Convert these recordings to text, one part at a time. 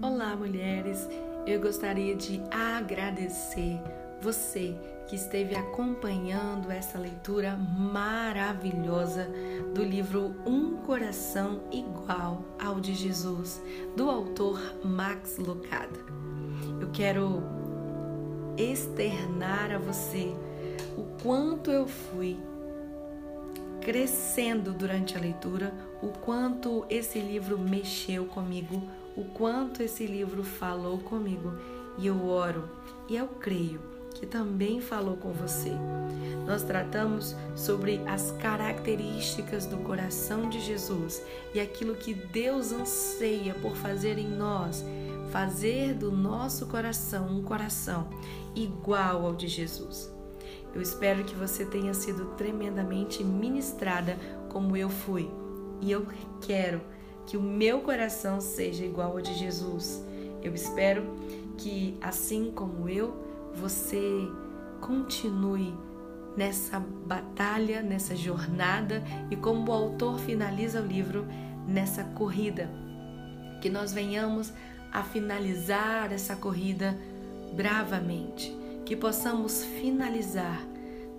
Olá, mulheres! Eu gostaria de agradecer você que esteve acompanhando essa leitura maravilhosa do livro Um Coração Igual ao de Jesus, do autor Max Lucado. Eu quero externar a você o quanto eu fui crescendo durante a leitura, o quanto esse livro mexeu comigo, o quanto esse livro falou comigo. E eu oro e eu creio que também falou com você. Nós tratamos sobre as características do coração de Jesus e aquilo que Deus anseia por fazer em nós, fazer do nosso coração um coração igual ao de Jesus. Eu espero que você tenha sido tremendamente ministrada como eu fui. E eu quero que o meu coração seja igual ao de Jesus. Eu espero que, assim como eu, você continue nessa batalha, nessa jornada e, como o autor finaliza o livro, nessa corrida. Que nós venhamos a finalizar essa corrida bravamente que possamos finalizar,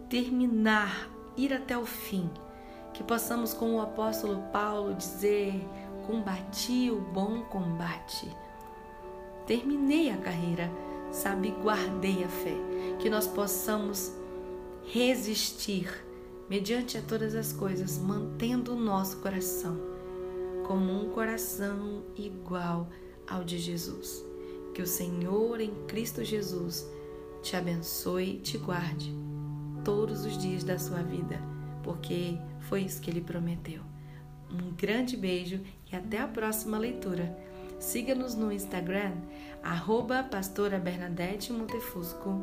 terminar, ir até o fim, que possamos, como o apóstolo Paulo, dizer: combati o bom combate, terminei a carreira, sabe, guardei a fé, que nós possamos resistir mediante a todas as coisas, mantendo o nosso coração como um coração igual ao de Jesus. Que o Senhor em Cristo Jesus te abençoe e te guarde todos os dias da sua vida, porque foi isso que ele prometeu. Um grande beijo e até a próxima leitura. Siga-nos no Instagram, arroba pastora Bernadette Montefusco.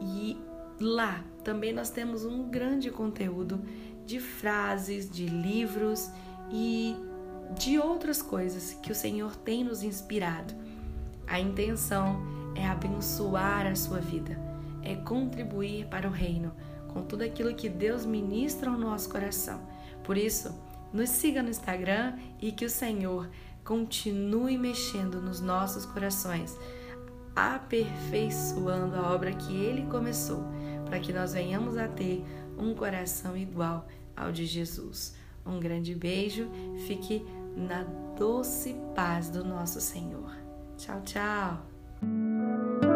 E lá também nós temos um grande conteúdo de frases, de livros e de outras coisas que o Senhor tem nos inspirado. A intenção é abençoar a sua vida, é contribuir para o reino com tudo aquilo que Deus ministra ao nosso coração. Por isso, nos siga no Instagram e que o Senhor continue mexendo nos nossos corações, aperfeiçoando a obra que ele começou, para que nós venhamos a ter um coração igual ao de Jesus. Um grande beijo, fique na doce paz do nosso Senhor. Tchau, tchau.